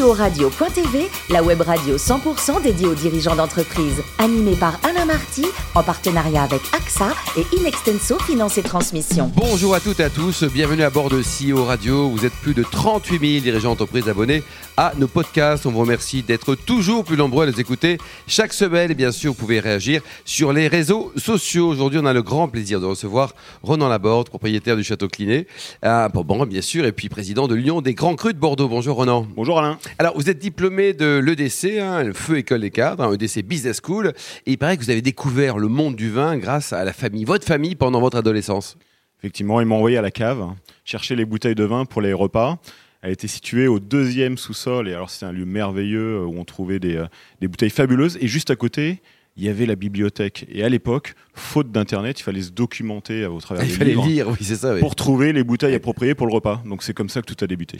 CEO-radio.tv, la web radio 100% dédiée aux dirigeants d'entreprise. Animée par Alain Marty, en partenariat avec AXA et Inextenso Finance et Transmission. Bonjour à toutes et à tous, bienvenue à bord de CEO Radio. Vous êtes plus de 38 000 dirigeants d'entreprise abonnés à nos podcasts. On vous remercie d'être toujours plus nombreux à les écouter chaque semaine. Et bien sûr, vous pouvez réagir sur les réseaux sociaux. Aujourd'hui, on a le grand plaisir de recevoir Ronan Laborde, propriétaire du Château Cliné, à Bon, bien sûr, et puis président de l'Union des Grands Crus de Bordeaux. Bonjour Ronan. Bonjour Alain. Alors, vous êtes diplômé de l'EDC, hein, le Feu École des Cadres, hein, EDC Business School, et il paraît que vous avez découvert le monde du vin grâce à la famille, votre famille, pendant votre adolescence. Effectivement, ils m'ont envoyé à la cave chercher les bouteilles de vin pour les repas. Elle était située au deuxième sous-sol, et alors c'était un lieu merveilleux où on trouvait des, euh, des bouteilles fabuleuses. Et juste à côté, il y avait la bibliothèque. Et à l'époque, faute d'internet, il fallait se documenter au travers il des fallait livres lire, oui, c'est ça. oui. pour trouver les bouteilles appropriées pour le repas. Donc c'est comme ça que tout a débuté.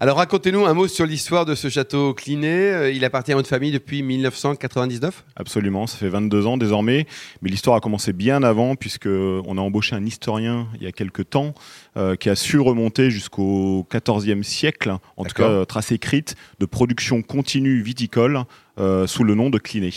Alors, racontez-nous un mot sur l'histoire de ce château Cliné. Euh, Il appartient à votre famille depuis 1999 Absolument, ça fait 22 ans désormais, mais l'histoire a commencé bien avant puisque on a embauché un historien il y a quelques temps euh, qui a su remonter jusqu'au XIVe siècle, en tout cas euh, trace écrite de production continue viticole euh, sous le nom de Cliné.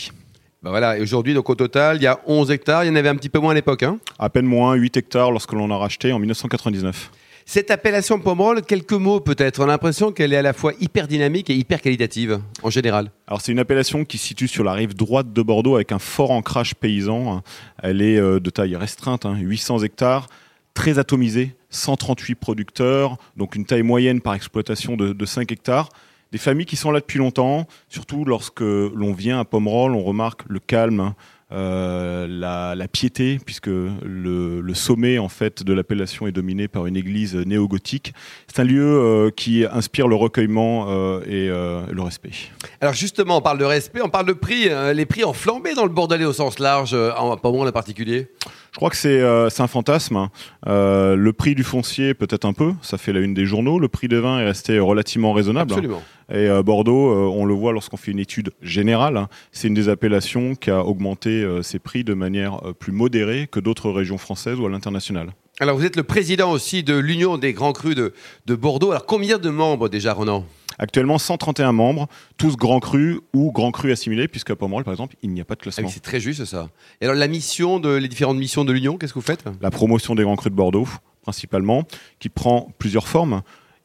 Bah voilà, et aujourd'hui, donc au total, il y a 11 hectares. Il y en avait un petit peu moins à l'époque. Hein? À peine moins 8 hectares lorsque l'on a racheté en 1999. Cette appellation Pomerol, quelques mots peut-être. On a l'impression qu'elle est à la fois hyper dynamique et hyper qualitative, en général. Alors c'est une appellation qui se situe sur la rive droite de Bordeaux avec un fort ancrage paysan. Elle est euh, de taille restreinte, hein, 800 hectares, très atomisée, 138 producteurs, donc une taille moyenne par exploitation de, de 5 hectares. Des familles qui sont là depuis longtemps, surtout lorsque l'on vient à Pomerol, on remarque le calme, hein, euh, la, piété, puisque le, sommet en fait de l'appellation est dominé par une église néo-gothique. C'est un lieu euh, qui inspire le recueillement euh, et le respect. Alors justement, on parle de respect, on parle de prix. les prix ont flambé dans le Bordelais au sens large, en Pomerol en particulier? Je crois que c'est euh, un fantasme. hein. Euh, le prix du foncier peut-être un peu, ça fait la une des journaux. Le prix des vins est resté relativement raisonnable. hein. Absolument. Et euh, Bordeaux, on le voit lorsqu'on fait une étude générale, hein, c'est une des appellations qui a augmenté ses prix de manière plus modérée que d'autres régions françaises ou à l'international. Alors vous êtes le président aussi de l'Union des Grands Crus de, de Bordeaux. Alors combien de membres déjà, Ronan? Actuellement, 131 membres, tous grands crus ou grands crus assimilés, puisqu'à Pomerol, par exemple, il n'y a pas de Ah classement. oui, C'est très juste ça. Et alors la mission, de, les différentes missions de l'Union, qu'est-ce que vous faites? La promotion des grands crus de Bordeaux, principalement, qui prend plusieurs formes.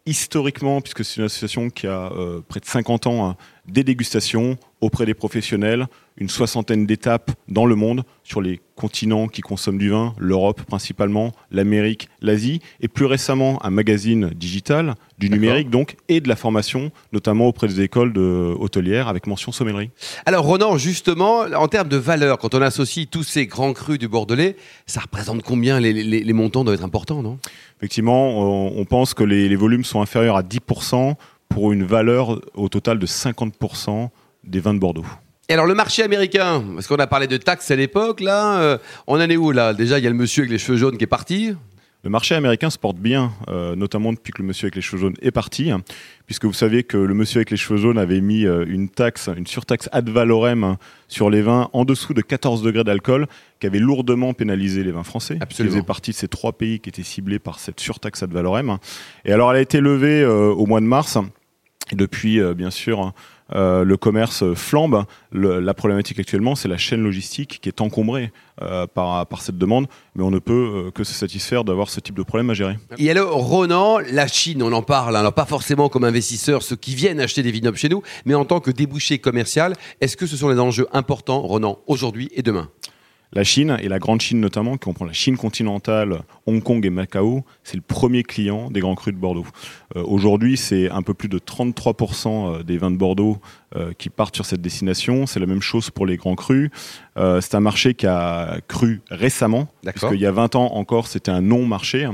Historiquement, puisque c'est une association qui a euh, près de 50 ans, hein, des dégustations auprès des professionnels, une soixantaine d'étapes dans le monde sur les continents qui consomment du vin, l'Europe principalement, l'Amérique, l'Asie, et plus récemment un magazine digital, du numérique donc, et de la formation, notamment auprès des écoles de hôtelières avec mention sommellerie. Alors Ronan, justement, en termes de valeur, quand on associe tous ces grands crus du Bordelais, ça représente combien les, les- les montants doivent être importants, non? Effectivement, on, on pense que les, les volumes sont inférieurs à 10% pour une valeur au total de 50% des vins de Bordeaux. Et alors le marché américain, parce qu'on a parlé de taxes à l'époque, là, euh, on en est où là? Déjà, il y a le monsieur avec les cheveux jaunes qui est parti. Le marché américain se porte bien, euh, notamment depuis que le monsieur avec les cheveux jaunes est parti, hein, puisque vous savez que le monsieur avec les cheveux jaunes avait mis euh, une taxe, une surtaxe ad valorem hein, sur les vins en dessous de 14 degrés d'alcool, qui avait lourdement pénalisé les vins français, Absolument. qui faisait partie de ces trois pays qui étaient ciblés par cette surtaxe ad valorem. Et alors elle a été levée au mois de mars, depuis, euh, bien sûr, euh, le commerce flambe. La problématique actuellement, c'est la chaîne logistique qui est encombrée euh, par, cette demande, mais on ne peut que se satisfaire d'avoir ce type de problème à gérer. Et alors Ronan, la Chine, on en parle, hein, alors pas forcément comme investisseurs, ceux qui viennent acheter des vignobles chez nous, mais en tant que débouché commercial, est-ce que ce sont les enjeux importants, Ronan, aujourd'hui et demain? La Chine, et la grande Chine notamment, qui comprend la Chine continentale, Hong Kong et Macao, c'est le premier client des grands crus de Bordeaux. Euh, Aujourd'hui, c'est un peu plus de 33% des vins de Bordeaux euh, qui partent sur cette destination. C'est la même chose pour les grands crus. Euh, c'est un marché qui a cru récemment, D'accord. puisqu'il y a 20 ans encore, c'était un non-marché.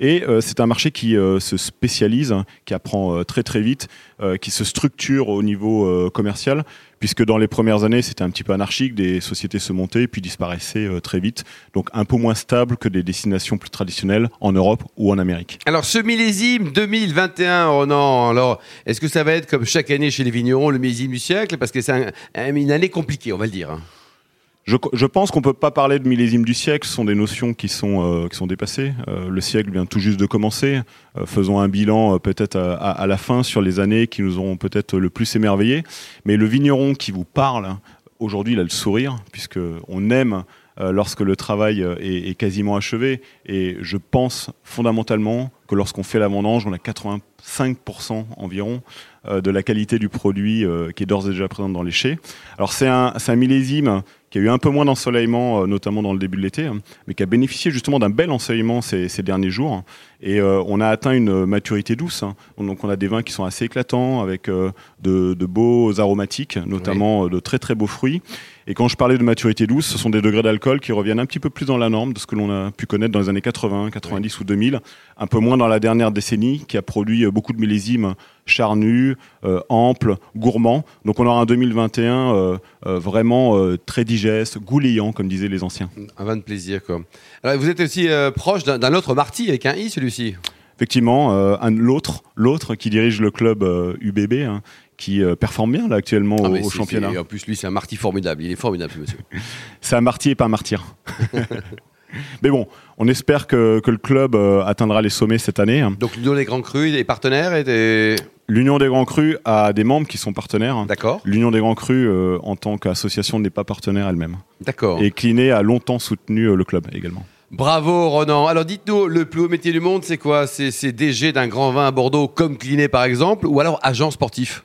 Et euh, c'est un marché qui se spécialise, qui apprend très très vite, qui se structure au niveau commercial, puisque dans les premières années, c'était un petit peu anarchique, des sociétés se montaient puis disparaissaient très vite, donc un peu moins stable que des destinations plus traditionnelles en Europe ou en Amérique. Alors ce millésime 2021, Ronan, alors est-ce que ça va être comme chaque année chez les vignerons, le millésime du siècle Parce que c'est un- un- une année compliquée, on va le dire. je, je, pense qu'on peut pas parler de millésime du siècle. Ce sont des notions qui sont euh, qui sont dépassées. Euh, le siècle vient tout juste de commencer. Euh, faisons un bilan peut-être à, la fin sur les années qui nous ont peut-être le plus émerveillés. Mais le vigneron qui vous parle aujourd'hui, il a le sourire puisque on aime lorsque le travail est, quasiment achevé. Et je pense fondamentalement que lorsqu'on fait la vendange, on a 85% environ de la qualité du produit qui est d'ores et déjà présente dans les chais. Alors c'est un, un millésime qui a eu un peu moins d'ensoleillement, euh, notamment dans le début de l'été, hein, mais qui a bénéficié justement d'un bel ensoleillement ces, ces derniers jours. Et euh, on a atteint une maturité douce. Hein. Donc on a des vins qui sont assez éclatants, avec euh, de, de, beaux aromatiques, notamment de très très beaux fruits. Et quand je parlais de maturité douce, ce sont des degrés d'alcool qui reviennent un petit peu plus dans la norme de ce que l'on a pu connaître dans les années 80, 90 ou 2000, un peu moins dans la dernière décennie, qui a produit beaucoup de millésimes charnus, euh, amples, gourmands. Donc on aura un 2021 euh, euh, vraiment euh, très digeste, gouléant, comme disaient les anciens. Un vin de plaisir, quoi. Alors vous êtes aussi euh, proche d'un autre Marty avec un i, celui-ci effectivement, euh, l'autre, l'autre qui dirige le club euh, UBB, hein, qui euh, performe bien là actuellement ah, au, championnat. En plus, lui, c'est un Marty formidable. Il est formidable, monsieur. C'est un martyr et pas un martyr. Mais bon, on espère que, que le club euh, atteindra les sommets cette année. Donc, l'Union des Grands Crus, des partenaires et des... L'Union des Grands Crus a des membres qui sont partenaires. D'accord, L'Union des Grands Crus, euh, en tant qu'association, n'est pas partenaire elle-même. d'accord. Et Cliné a longtemps soutenu euh, le club également. Bravo, Ronan. Alors, dites-nous, le plus haut métier du monde, c'est quoi? C'est c'est DG d'un grand vin à Bordeaux, comme Cliné, par exemple, ou alors agent sportif?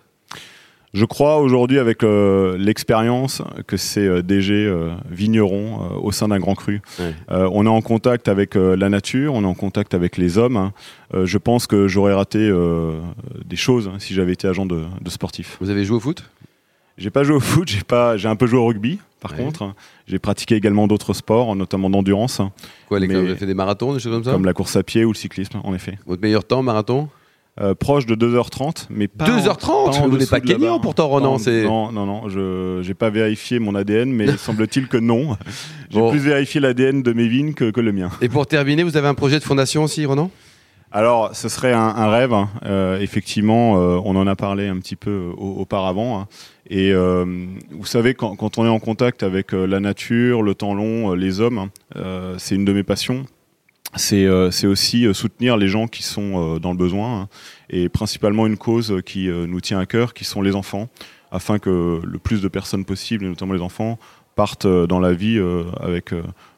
Je crois aujourd'hui, avec euh, l'expérience, que c'est euh, DG euh, vigneron euh, au sein d'un grand cru. Euh, on est en contact avec la nature, on est en contact avec les hommes. hein. Je pense que j'aurais raté des choses hein, si j'avais été agent de, de sportif. Vous avez joué au foot? J'ai pas joué au foot, j'ai pas, j'ai un peu joué au rugby. Par Ouais. contre, j'ai pratiqué également d'autres sports, notamment d'endurance, Quoi, les Mais- vous avez fait des marathons, des choses comme ça? comme la course à pied ou le cyclisme, en effet. Votre meilleur temps, marathon? Euh, proche de 2h30, mais pas en- 2h30 en Vous n'êtes pas kényan pourtant, Ronan. Non, non, non, je j'ai pas vérifié mon ADN, mais semble-t-il que non. J'ai Bon. plus vérifié l'ADN de mes vignes que, que le mien. Et pour terminer, vous avez un projet de fondation aussi, Ronan? Alors, ce serait un, un rêve. hein. Euh, effectivement, euh, on en a parlé un petit peu au- auparavant. hein. Et vous savez, quand, quand on est en contact avec la nature, le temps long, les hommes, hein, c'est une de mes passions. C'est euh, c'est aussi euh, soutenir les gens qui sont euh, dans le besoin, hein. et principalement une cause qui nous tient à cœur, qui sont les enfants, afin que le plus de personnes possible, et notamment les enfants, partent dans la vie avec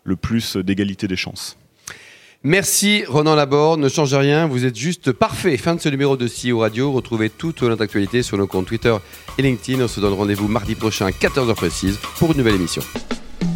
le plus d'égalité des chances. Merci Ronan Laborde, ne changez rien, vous êtes juste parfait. Fin de ce numéro de CEO Radio, retrouvez toute notre actualité sur nos comptes Twitter et LinkedIn. On se donne rendez-vous mardi prochain à 14h précise pour une nouvelle émission.